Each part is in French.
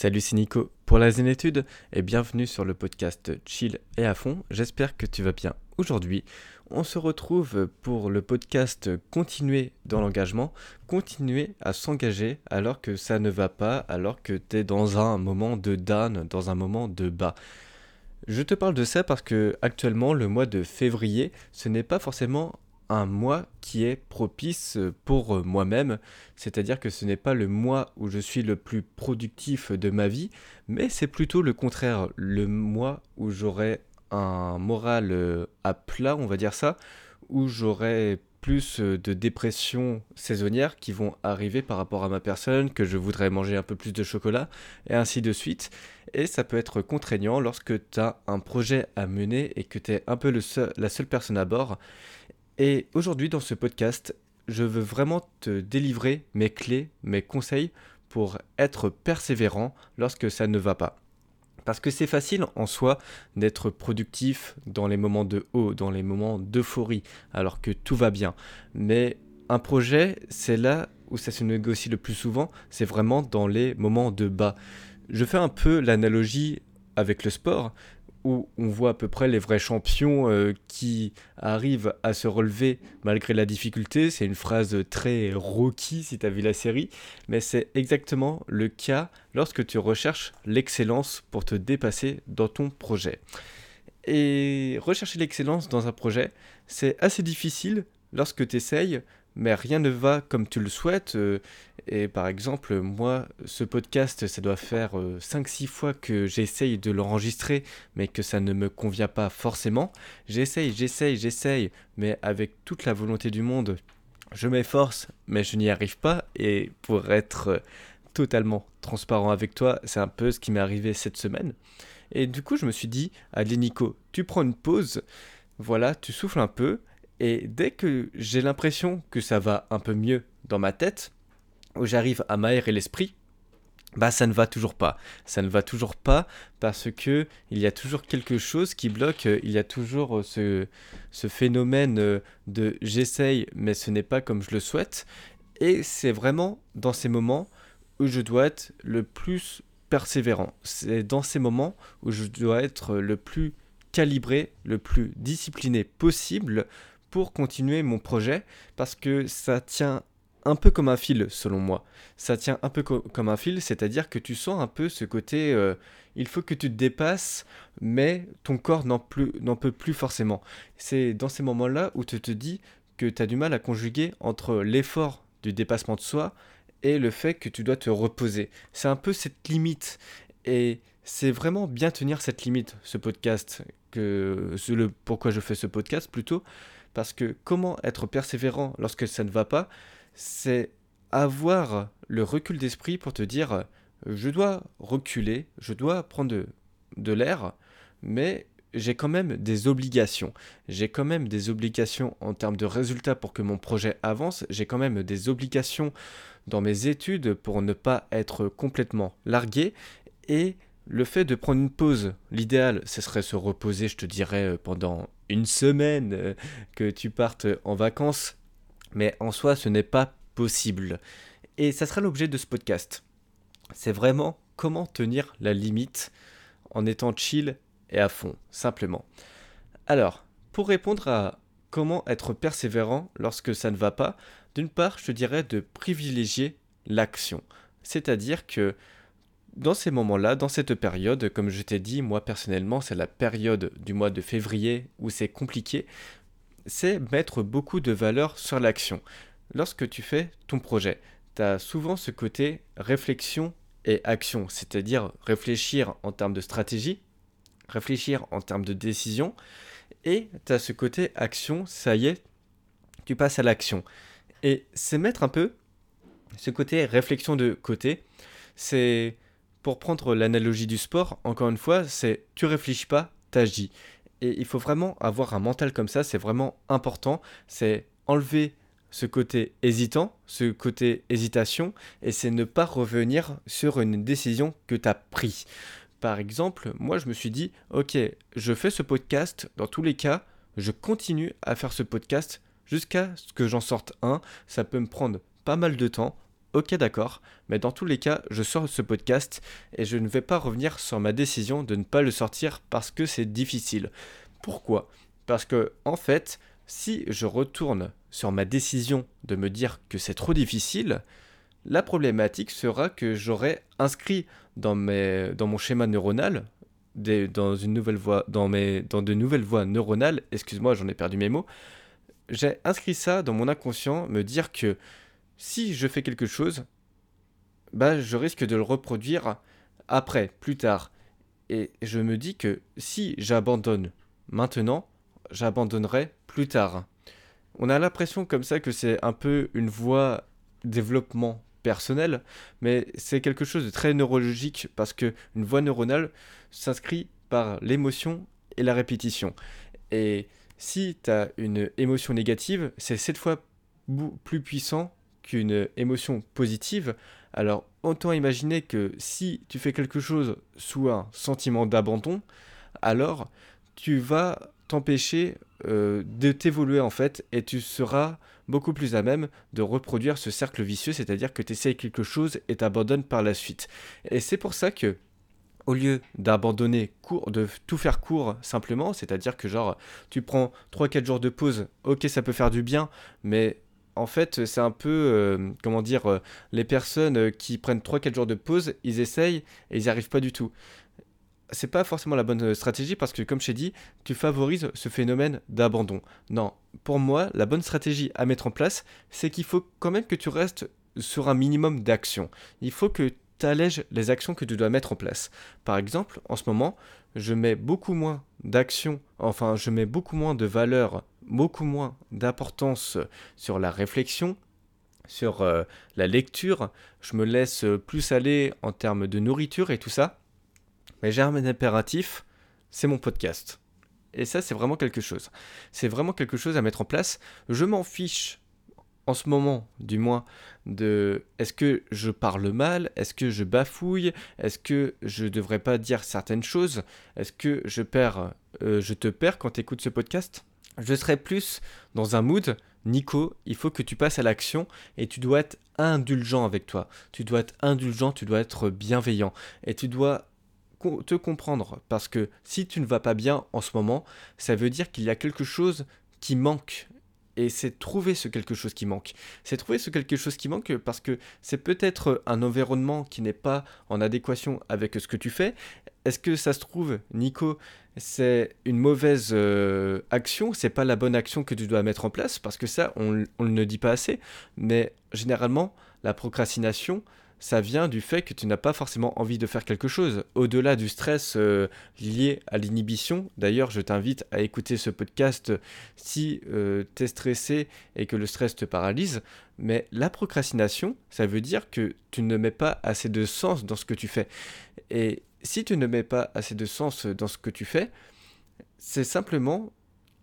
Salut, c'est Nico pour la Zénétude et bienvenue sur le podcast Chill et à fond. J'espère que tu vas bien. Aujourd'hui, on se retrouve pour le podcast Continuer dans l'engagement, continuer à s'engager alors que ça ne va pas, alors que tu es dans un moment de down, dans un moment de bas. Je te parle de ça parce que actuellement le mois de février, ce n'est pas forcément un mois qui est propice pour moi-même, c'est-à-dire que ce n'est pas le mois où je suis le plus productif de ma vie, mais c'est plutôt le contraire, le mois où j'aurai un moral euh, à plat, on va dire ça, où j'aurai plus de dépression saisonnière qui vont arriver par rapport à ma personne, que je voudrais manger un peu plus de chocolat, et ainsi de suite. Et ça peut être contraignant lorsque tu as un projet à mener et que tu es un peu le la seule personne à bord. Et aujourd'hui dans ce podcast, je veux vraiment te délivrer mes clés, mes conseils pour être persévérant lorsque ça ne va pas. Parce que c'est facile en soi d'être productif dans les moments de haut, dans les moments d'euphorie, alors que tout va bien. Mais un projet, c'est là où ça se négocie le plus souvent, c'est vraiment dans les moments de bas. Je fais un peu l'analogie avec le sport où on voit à peu près les vrais champions euh, qui arrivent à se relever malgré la difficulté. C'est une phrase très Rocky si tu as vu la série, mais c'est exactement le cas lorsque tu recherches l'excellence pour te dépasser dans ton projet. Et rechercher l'excellence dans un projet, c'est assez difficile lorsque tu essayes mais rien ne va comme tu le souhaites. Euh, et par exemple, moi, ce podcast, ça doit faire 5-6 euh, fois que j'essaye de l'enregistrer, mais que ça ne me convient pas forcément. J'essaye, j'essaye, j'essaye, mais avec toute la volonté du monde, je m'efforce, mais je n'y arrive pas. Et pour être euh, totalement transparent avec toi, c'est un peu ce qui m'est arrivé cette semaine. Et du coup, je me suis dit, allez Nico, tu prends une pause, voilà, tu souffles un peu, et dès que j'ai l'impression que ça va un peu mieux dans ma tête, où j'arrive à m'aérer l'esprit, bah ça ne va toujours pas. Ça ne va toujours pas parce que il y a toujours quelque chose qui bloque, il y a toujours ce, ce phénomène de j'essaye mais ce n'est pas comme je le souhaite. Et c'est vraiment dans ces moments où je dois être le plus persévérant. C'est dans ces moments où je dois être le plus calibré, le plus discipliné possible pour continuer mon projet parce que ça tient un peu comme un fil selon moi. Ça tient un peu comme un fil, c'est-à-dire que tu sens un peu ce côté euh, il faut que tu te dépasses, mais ton corps n'en peut plus forcément. C'est dans ces moments-là où tu te dis que tu as du mal à conjuguer entre l'effort du dépassement de soi et le fait que tu dois te reposer. C'est un peu cette limite. Et c'est vraiment bien tenir cette limite, ce podcast, que le pourquoi je fais ce podcast plutôt, parce que comment être persévérant lorsque ça ne va pas, c'est avoir le recul d'esprit pour te dire je dois reculer, je dois prendre de, l'air, mais j'ai quand même des obligations. J'ai quand même des obligations en termes de résultats pour que mon projet avance. J'ai quand même des obligations dans mes études pour ne pas être complètement largué. Et le fait de prendre une pause, l'idéal, ce serait se reposer, je te dirais, pendant une semaine, euh, que tu partes en vacances. Mais en soi, ce n'est pas possible. Et ça sera l'objet de ce podcast. C'est vraiment comment tenir la limite en étant chill et à fond, simplement. Alors, pour répondre à comment être persévérant lorsque ça ne va pas, d'une part, je te dirais de privilégier l'action. C'est-à-dire que dans ces moments-là, dans cette période, comme je t'ai dit, moi personnellement, c'est la période du mois de février où c'est compliqué, c'est mettre beaucoup de valeur sur l'action. Lorsque tu fais ton projet, tu as souvent ce côté réflexion et action, c'est-à-dire réfléchir en termes de stratégie, réfléchir en termes de décision, et tu as ce côté action, ça y est, tu passes à l'action. Et c'est mettre un peu ce côté réflexion de côté, c'est pour prendre l'analogie du sport, encore une fois, c'est tu réfléchis pas, t'agis. Et il faut vraiment avoir un mental comme ça, c'est vraiment important. C'est enlever ce côté hésitant, ce côté hésitation, et c'est ne pas revenir sur une décision que tu as prise. Par exemple, moi je me suis dit, ok, je fais ce podcast, dans tous les cas, je continue à faire ce podcast jusqu'à ce que j'en sorte un. Ça peut me prendre pas mal de temps, Ok d'accord, mais dans tous les cas, je sors ce podcast et je ne vais pas revenir sur ma décision de ne pas le sortir parce que c'est difficile. Pourquoi? Parce que en fait, si je retourne sur ma décision de me dire que c'est trop difficile, la problématique sera que j'aurai inscrit dans, mes, mon schéma neuronal, dans, dans de nouvelles voies neuronales, excuse-moi, j'en ai perdu mes mots, j'ai inscrit ça dans mon inconscient, me dire que si je fais quelque chose, bah, je risque de le reproduire après, plus tard. Et je me dis que si j'abandonne maintenant, j'abandonnerai plus tard. On a l'impression comme ça que c'est un peu une voie développement personnel, mais c'est quelque chose de très neurologique parce que une voie neuronale s'inscrit par l'émotion et la répétition. Et si tu as une émotion négative, c'est sept fois plus puissant qu'une émotion positive. Alors autant imaginer que si tu fais quelque chose sous un sentiment d'abandon, alors tu vas t'empêcher euh, de t'évoluer en fait et tu seras beaucoup plus à même de reproduire ce cercle vicieux, c'est-à-dire que tu essayes quelque chose et t'abandonnes par la suite. Et c'est pour ça que au lieu d'abandonner court, de tout faire court simplement, c'est-à-dire que genre tu prends 3-4 jours de pause, ok ça peut faire du bien, mais en fait c'est un peu, euh, comment dire, euh, les personnes qui prennent 3-4 jours de pause, ils essayent et ils n'y arrivent pas du tout c'est pas forcément la bonne euh, stratégie parce que, comme je t'ai dit, tu favorises ce phénomène d'abandon. Non, pour moi, la bonne stratégie à mettre en place, c'est qu'il faut quand même que tu restes sur un minimum d'action. Il faut que tu allèges les actions que tu dois mettre en place. Par exemple, en ce moment, je mets beaucoup moins d'action, enfin, je mets beaucoup moins de valeur, beaucoup moins d'importance sur la réflexion, sur euh, la lecture. Je me laisse plus aller en termes de nourriture et tout ça mais j'ai un impératif, c'est mon podcast. Et ça, c'est vraiment quelque chose. C'est vraiment quelque chose à mettre en place. Je m'en fiche, en ce moment du moins, de est-ce que je parle mal, est-ce que je bafouille, est-ce que je devrais pas dire certaines choses, est-ce que je perds, euh, je te perds quand tu écoutes ce podcast? Je serais plus dans un mood, Nico, il faut que tu passes à l'action et tu dois être indulgent avec toi. Tu dois être indulgent, tu dois être bienveillant et tu dois te comprendre parce que si tu ne vas pas bien en ce moment, ça veut dire qu'il y a quelque chose qui manque. Et c'est trouver ce quelque chose qui manque. C'est trouver ce quelque chose qui manque parce que c'est peut-être un environnement qui n'est pas en adéquation avec ce que tu fais. Est-ce que ça se trouve, Nico, c'est une mauvaise euh, action, c'est pas la bonne action que tu dois mettre en place parce que ça, on, on ne le dit pas assez. Mais généralement, la procrastination, ça vient du fait que tu n'as pas forcément envie de faire quelque chose. Au-delà du stress euh, lié à l'inhibition, d'ailleurs je t'invite à écouter ce podcast si euh, tu es stressé et que le stress te paralyse, mais la procrastination, ça veut dire que tu ne mets pas assez de sens dans ce que tu fais. Et si tu ne mets pas assez de sens dans ce que tu fais, c'est simplement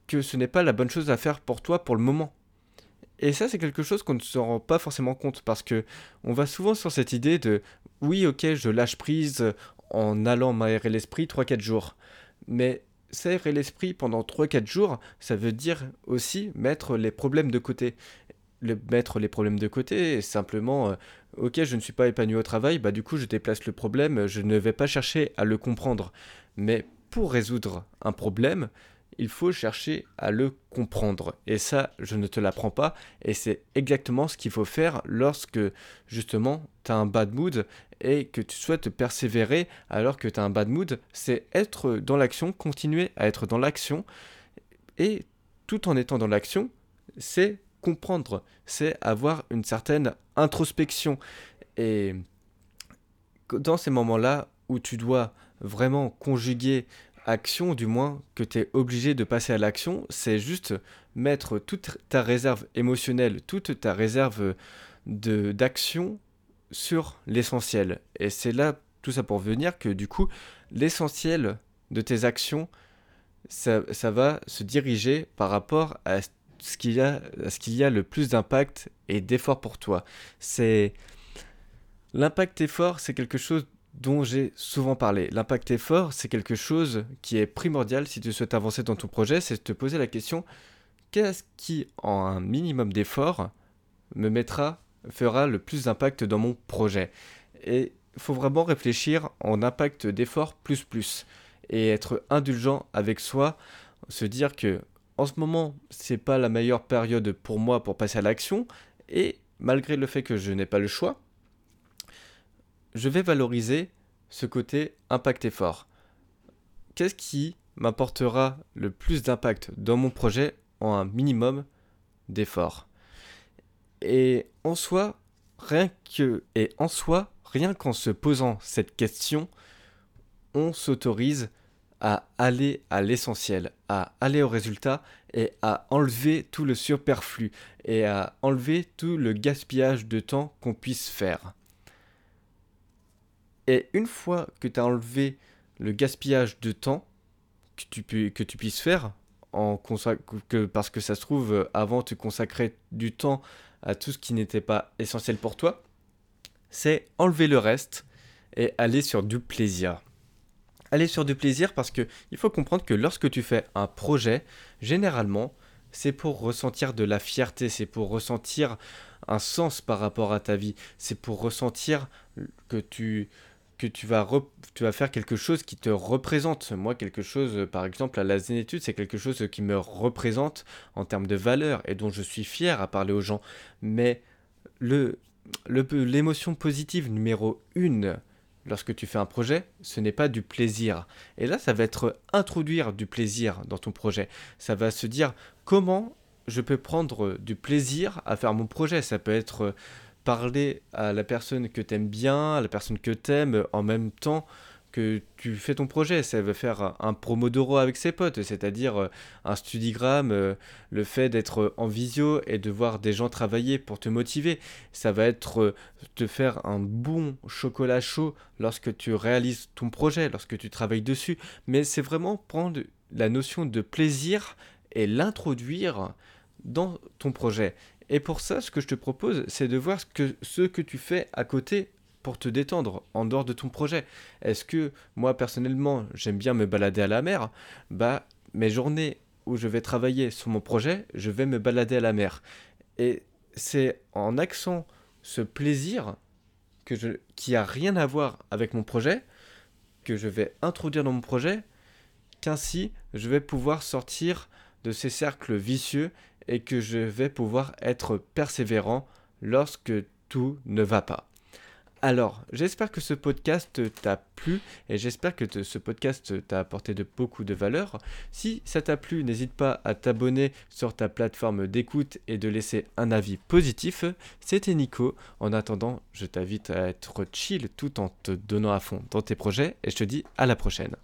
que ce n'est pas la bonne chose à faire pour toi pour le moment. Et ça, c'est quelque chose qu'on ne se rend pas forcément compte parce que on va souvent sur cette idée de oui, ok, je lâche prise en allant m'aérer l'esprit 3-4 jours. Mais s'aérer l'esprit pendant 3-4 jours, ça veut dire aussi mettre les problèmes de côté. Mettre les problèmes de côté et simplement, euh, ok, je ne suis pas épanoui au travail, bah du coup, je déplace le problème, je ne vais pas chercher à le comprendre. Mais pour résoudre un problème, il faut chercher à le comprendre. Et ça, je ne te l'apprends pas. Et c'est exactement ce qu'il faut faire lorsque, justement, tu as un bad mood et que tu souhaites persévérer alors que tu as un bad mood. C'est être dans l'action, continuer à être dans l'action. Et tout en étant dans l'action, c'est comprendre, c'est avoir une certaine introspection. Et dans ces moments-là où tu dois vraiment conjuguer action, du moins, que tu es obligé de passer à l'action, c'est juste mettre toute ta réserve émotionnelle, toute ta réserve d'action sur l'essentiel. Et c'est là tout ça pour venir que du coup, l'essentiel de tes actions, ça, ça, va se diriger par rapport à ce qu'il y a, à ce qu'il y a le plus d'impact et d'effort pour toi. C'est l'impact effort, c'est quelque chose dont j'ai souvent parlé. L'impact effort, c'est quelque chose qui est primordial si tu souhaites avancer dans ton projet, c'est de te poser la question qu'est-ce qui, en un minimum d'effort, me mettra fera le plus d'impact dans mon projet? Et il faut vraiment réfléchir en impact d'effort plus plus et être indulgent avec soi, se dire que en ce moment, c'est pas la meilleure période pour moi pour passer à l'action et malgré le fait que je n'ai pas le choix, je vais valoriser ce côté impact effort. Qu'est-ce qui m'apportera le plus d'impact dans mon projet en un minimum d'effort Et en soi, rien que et en soi, rien qu'en se posant cette question, on s'autorise à aller à l'essentiel, à aller au résultat et à enlever tout le superflu et à enlever tout le gaspillage de temps qu'on puisse faire. Et une fois que tu as enlevé le gaspillage de temps que tu, que tu puisses faire, en que, parce que ça se trouve, avant tu consacrais du temps à tout ce qui n'était pas essentiel pour toi, c'est enlever le reste et aller sur du plaisir. Aller sur du plaisir parce que il faut comprendre que lorsque tu fais un projet, généralement, c'est pour ressentir de la fierté, c'est pour ressentir un sens par rapport à ta vie, c'est pour ressentir que tu que tu vas, tu vas faire quelque chose qui te représente. Moi, quelque chose, par exemple, à la zénétude, c'est quelque chose qui me représente en termes de valeur et dont je suis fier à parler aux gens. Mais le, l'émotion positive numéro une lorsque tu fais un projet, ce n'est pas du plaisir. Et là, ça va être introduire du plaisir dans ton projet. Ça va se dire comment je peux prendre du plaisir à faire mon projet. Ça peut être parler à la personne que tu aimes bien, à la personne que tu aimes en même temps que tu fais ton projet. Ça veut faire un d'oro avec ses potes, c'est-à-dire euh, un studigramme, euh, le fait d'être en visio et de voir des gens travailler pour te motiver. Ça va être euh, te faire un bon chocolat chaud lorsque tu réalises ton projet, lorsque tu travailles dessus. Mais c'est vraiment prendre la notion de plaisir et l'introduire dans ton projet. Et pour ça, ce que je te propose, c'est de voir ce que, ce que tu fais à côté pour te détendre en dehors de ton projet. Est-ce que moi personnellement j'aime bien me balader à la mer? Bah mes journées où je vais travailler sur mon projet, je vais me balader à la mer. Et c'est en accent ce plaisir qui a rien à voir avec mon projet que je vais introduire dans mon projet qu'ainsi je vais pouvoir sortir de ces cercles vicieux et que je vais pouvoir être persévérant lorsque tout ne va pas. Alors, j'espère que ce podcast t'a plu et j'espère que ce podcast t'a apporté de beaucoup de valeur. Si ça t'a plu, n'hésite pas à t'abonner sur ta plateforme d'écoute et de laisser un avis positif. C'était Nico. En attendant, je t'invite à être chill tout en te donnant à fond dans tes projets et je te dis à la prochaine.